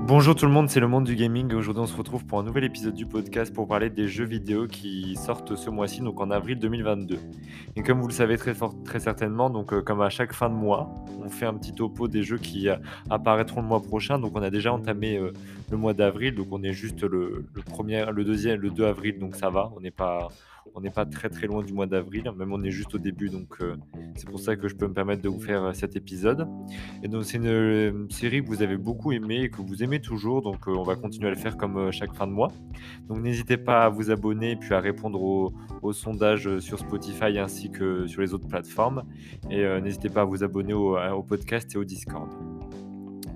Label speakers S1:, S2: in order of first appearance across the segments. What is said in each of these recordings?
S1: Bonjour tout le monde, c'est le monde du gaming. Aujourd'hui, on se retrouve pour un nouvel épisode du podcast pour parler des jeux vidéo qui sortent ce mois-ci, donc en avril 2022. Et comme vous le savez très, certainement, donc euh, comme à chaque fin de mois, on fait un petit topo des jeux qui euh, apparaîtront le mois prochain. Donc on a déjà entamé euh, le mois d'avril, donc on est juste le, le premier, le deuxième, le 2 avril, donc ça va. On n'est pas on n'est pas très très loin du mois d'avril, même on est juste au début, donc euh, c'est pour ça que je peux me permettre de vous faire euh, cet épisode. Et donc c'est une, euh, série que vous avez beaucoup aimé et que vous aimez toujours, donc on va continuer à le faire comme chaque fin de mois. Donc n'hésitez pas à vous abonner puis à répondre aux au sondages sur Spotify ainsi que sur les autres plateformes. Et n'hésitez pas à vous abonner au, podcast et au Discord.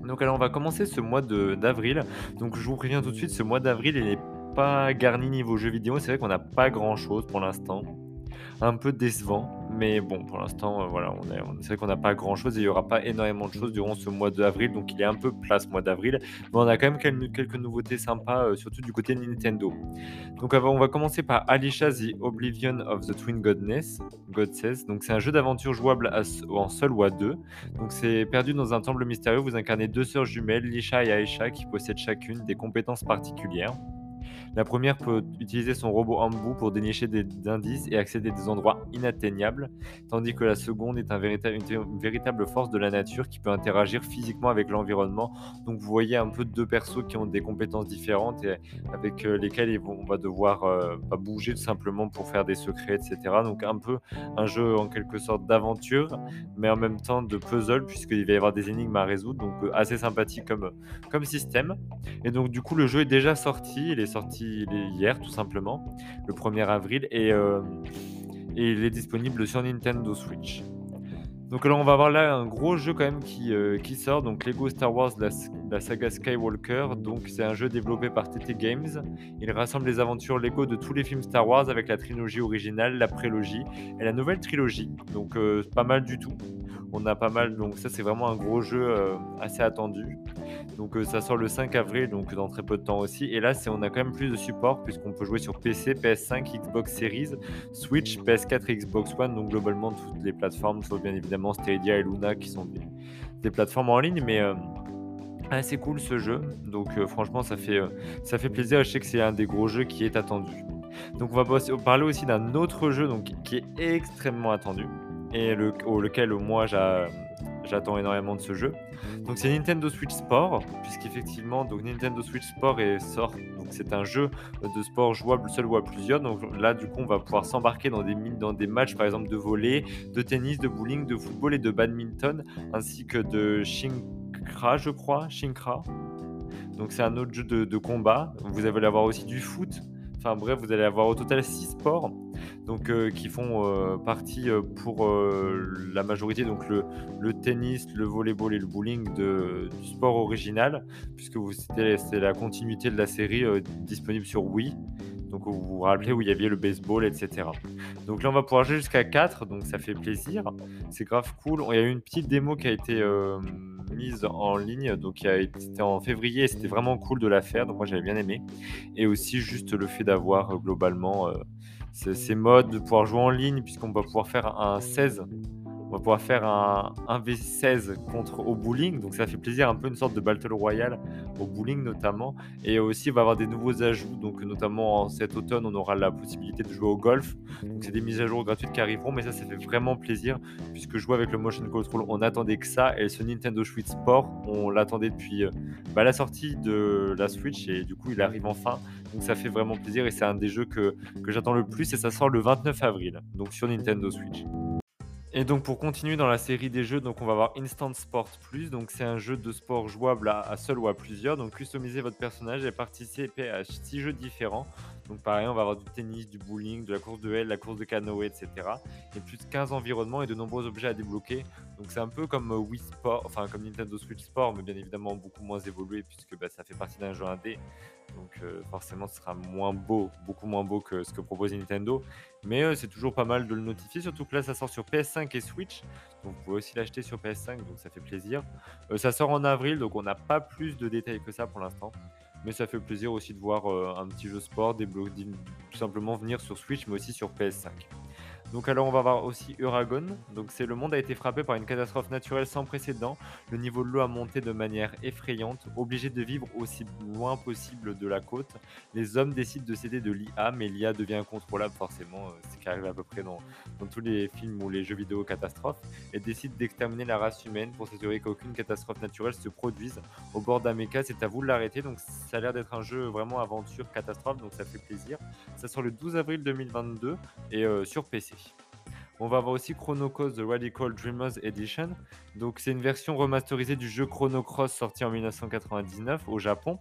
S1: Donc alors on va commencer ce mois d'avril. Donc je vous préviens tout de suite, ce mois d'avril il est pas garni niveau jeux vidéo. C'est vrai qu'on n'a pas grand chose pour l'instant. Un peu décevant, mais bon, pour l'instant, euh, voilà, on est, c'est vrai qu'on n'a pas grand chose et il n'y aura pas énormément de choses durant ce mois d'avril, donc il est un peu plat ce mois d'avril. Mais on a quand même quelques, nouveautés sympas, euh, surtout du côté Nintendo. Donc on va commencer par Alicia The Oblivion of the Twin Godness, God Says. Donc c'est un jeu d'aventure jouable en seul ou à deux. Donc c'est perdu dans un temple mystérieux. Vous incarnez deux sœurs jumelles, Lisha et Aisha, qui possèdent chacune des compétences particulières. La première peut utiliser son robot Ambu pour dénicher des indices et accéder à des endroits inatteignables, tandis que la seconde est un une véritable force de la nature qui peut interagir physiquement avec l'environnement. Donc vous voyez un peu deux persos qui ont des compétences différentes et avec euh, lesquels on va devoir euh, bouger tout simplement pour faire des secrets, etc. Donc un peu un jeu en quelque sorte d'aventure, mais en même temps de puzzle puisqu'il va y avoir des énigmes à résoudre. Donc euh, assez sympathique comme, système. Et donc du coup le jeu est déjà sorti hier tout simplement, le 1er avril, et, euh, et il est disponible sur Nintendo Switch. Donc alors on va avoir là un gros jeu quand même qui, euh, qui sort, donc Lego Star Wars, la, saga Skywalker. Donc c'est un jeu développé par TT Games. Il rassemble les aventures Lego de tous les films Star Wars avec la trilogie originale, la prélogie et la nouvelle trilogie. Donc euh, pas mal du tout. On a pas mal, donc ça c'est vraiment un gros jeu assez attendu. Donc euh, ça sort le 5 avril, donc dans très peu de temps aussi. Et là, c'est on a quand même plus de support puisqu'on peut jouer sur PC, PS5, Xbox Series, Switch, PS4 et Xbox One. Donc globalement toutes les plateformes, sauf bien évidemment Stadia et Luna qui sont des, plateformes en ligne, mais euh, assez cool ce jeu. Donc euh, franchement, ça fait, ça fait plaisir. Je sais que c'est un des gros jeux qui est attendu. Donc on va parler aussi d'un autre jeu donc, qui est extrêmement attendu et le, lequel moi J'attends énormément de ce jeu. Donc c'est Nintendo Switch Sport, puisqu'effectivement, donc Nintendo Switch Sport est sort. Donc c'est un jeu de sport jouable seul ou à plusieurs. Donc là, du coup, on va pouvoir s'embarquer dans des dans des matchs, par exemple, de volley, de tennis, de bowling, de football et de badminton, ainsi que de Shinkra, je crois, Shinkra. Donc c'est un autre jeu de, de combat. Vous allez avoir aussi du foot. Enfin bref, vous allez avoir au total 6 sports donc, euh, qui font euh, partie euh, pour la majorité, donc le, tennis, le volleyball et le bowling de, du sport original, puisque c'est la continuité de la série disponible sur Wii. Donc vous vous rappelez où il y avait le baseball, etc. Donc là on va pouvoir jouer jusqu'à 4, donc ça fait plaisir. C'est grave cool. Il y a eu une petite démo qui a été mise en ligne, donc c'était en février c'était vraiment cool de la faire, donc moi j'avais bien aimé. Et aussi juste le fait d'avoir globalement ces modes, de pouvoir jouer en ligne, puisqu'on va pouvoir faire un 16 on va pouvoir faire un, V16 contre au bowling, donc ça fait plaisir, un peu une sorte de battle royale au bowling notamment. Et aussi, on va avoir des nouveaux ajouts, donc notamment en cet automne, on aura la possibilité de jouer au golf. Donc c'est des mises à jour gratuites qui arriveront, mais ça, ça fait vraiment plaisir, puisque jouer avec le motion control, on attendait que ça, et ce Nintendo Switch Sport, on l'attendait depuis euh, bah, la sortie de la Switch, et du coup, il arrive enfin. Donc ça fait vraiment plaisir, et c'est un des jeux que, que j'attends le plus, et ça sort le 29 avril, donc sur Nintendo Switch. Et donc pour continuer dans la série des jeux, donc on va avoir Instant Sport Plus. Donc c'est un jeu de sport jouable à, seul ou à plusieurs. Donc customisez votre personnage et participez à six jeux différents. Donc pareil, on va avoir du tennis, du bowling, de la course de L, la course de canoë, etc. Et plus de 15 environnements et de nombreux objets à débloquer. Donc c'est un peu comme euh, Wii Sport, enfin comme Nintendo Switch Sport, mais bien évidemment beaucoup moins évolué puisque bah, ça fait partie d'un jeu indé. Donc euh, forcément, ce sera moins beau, beaucoup moins beau que ce que propose Nintendo. Mais euh, c'est toujours pas mal de le notifier, surtout que là, ça sort sur PS5 et Switch. Donc vous pouvez aussi l'acheter sur PS5, donc ça fait plaisir. ça sort en avril, donc on n'a pas plus de détails que ça pour l'instant. Mais ça fait plaisir aussi de voir un petit jeu sport, des tout simplement venir sur Switch, mais aussi sur PS5. Donc alors on va voir aussi Uragon. Donc c'est le monde a été frappé par une catastrophe naturelle sans précédent. Le niveau de l'eau a monté de manière effrayante. Obligés de vivre aussi loin possible de la côte, les hommes décident de céder de l'IA, mais l'IA devient incontrôlable forcément, euh, ce qui arrive à peu près dans, tous les films ou les jeux vidéo catastrophes, et décident d'exterminer la race humaine pour s'assurer qu'aucune catastrophe naturelle se produise au bord méca. C'est à vous de l'arrêter. Donc ça a l'air d'être un jeu vraiment aventure catastrophe, donc ça fait plaisir. Ça sort le 12 avril 2022 et euh, sur PC. On va avoir aussi Chrono Cross The Radical Dreamers Edition. Donc c'est une version remasterisée du jeu Chrono Cross sorti en 1999 au Japon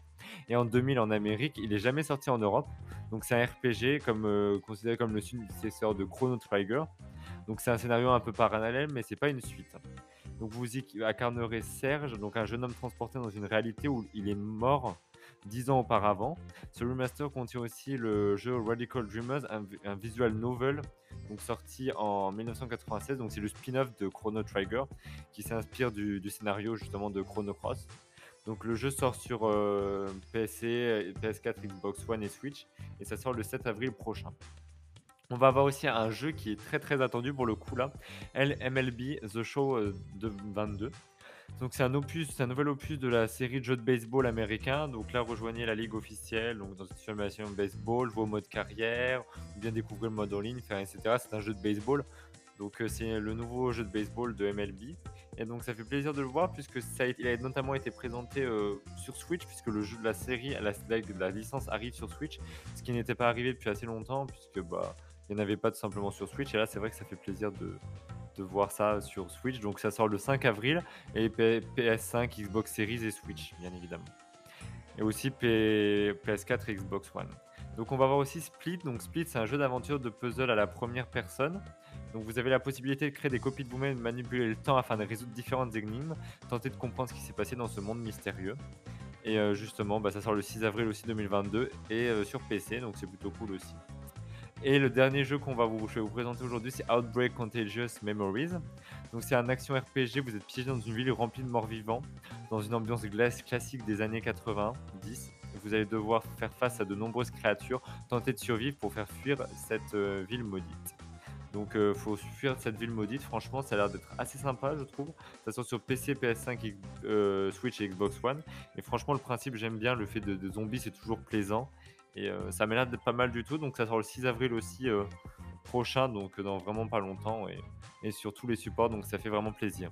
S1: et en 2000 en Amérique. Il n'est jamais sorti en Europe. Donc c'est un RPG comme, euh, considéré comme le successeur de Chrono Trigger. Donc c'est un scénario un peu parallèle mais c'est pas une suite. Donc vous y incarnerez Serge, donc un jeune homme transporté dans une réalité où il est mort dix ans auparavant. Ce remaster contient aussi le jeu Radical Dreamers, un, visual novel sorti en 1996. Donc c'est le spin-off de Chrono Trigger qui s'inspire du, scénario justement de Chrono Cross. Donc le jeu sort sur euh, PC, PS4, Xbox One et Switch et ça sort le 7 avril prochain. On va avoir aussi un jeu qui est très très attendu pour le coup là, LMLB The Show 22. Donc c'est un opus, c'est un nouvel opus de la série de jeux de baseball américain. Donc là, rejoignez la ligue officielle, donc dans une simulation de baseball, jouer au mode carrière, ou bien découvrir le mode en ligne, etc. C'est un jeu de baseball. Donc euh, c'est le nouveau jeu de baseball de MLB. Et donc ça fait plaisir de le voir puisque ça a, il a notamment été présenté euh, sur Switch puisque le jeu de la série, la, la licence arrive sur Switch, ce qui n'était pas arrivé depuis assez longtemps puisque bah il n'y en avait pas tout simplement sur Switch. Et là c'est vrai que ça fait plaisir de, de voir ça sur Switch. Donc ça sort le 5 avril et PS5, Xbox Series et Switch, bien évidemment. Et aussi PS4 et Xbox One. Donc on va voir aussi Split. Donc Split, c'est un jeu d'aventure de puzzle à la première personne. Donc vous avez la possibilité de créer des copies de vous-même, de manipuler le temps afin de résoudre différentes énigmes, tenter de comprendre ce qui s'est passé dans ce monde mystérieux. Et euh, justement, bah, ça sort le 6 avril aussi 2022 et euh, sur PC, donc c'est plutôt cool aussi. Et le dernier jeu qu'on va vous, présenter aujourd'hui, c'est Outbreak Contagious Memories. Donc c'est un action RPG, vous êtes piégé dans une ville remplie de morts vivants, dans une ambiance glace classique des années 90. Vous allez devoir faire face à de nombreuses créatures, tenter de survivre pour faire fuir cette euh, ville maudite. Donc il euh, faut fuir cette ville maudite, franchement ça a l'air d'être assez sympa je trouve. Ça sort sur PC, PS5, euh, Switch et Xbox One. Et franchement le principe j'aime bien, le fait de zombies c'est toujours plaisant. Et euh, ça m'a l'air d'être pas mal du tout. Donc ça sort le 6 avril aussi euh, prochain, donc dans vraiment pas longtemps. Et, sur tous les supports, donc ça fait vraiment plaisir.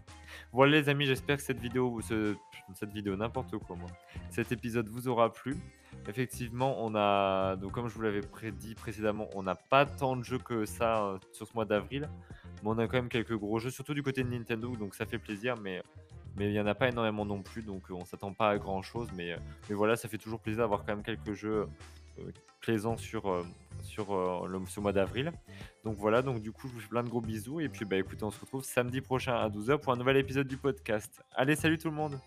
S1: Voilà les amis, j'espère que cette vidéo, ce, cette vidéo, n'importe quoi moi, cet épisode vous aura plu. Effectivement, on a, donc comme je vous l'avais prédit précédemment, on n'a pas tant de jeux que ça euh, sur ce mois d'avril. Mais on a quand même quelques gros jeux, surtout du côté de Nintendo, donc ça fait plaisir. Mais mais il n'y en a pas énormément non plus, donc on s'attend pas à grand chose. Mais, mais voilà, ça fait toujours plaisir d'avoir quand même quelques jeux euh, plaisant sur, euh, sur euh, le, ce mois d'avril. Donc voilà, donc du coup, je vous fais plein de gros bisous. Et puis, bah écoutez, on se retrouve samedi prochain à 12h pour un nouvel épisode du podcast. Allez, salut tout le monde!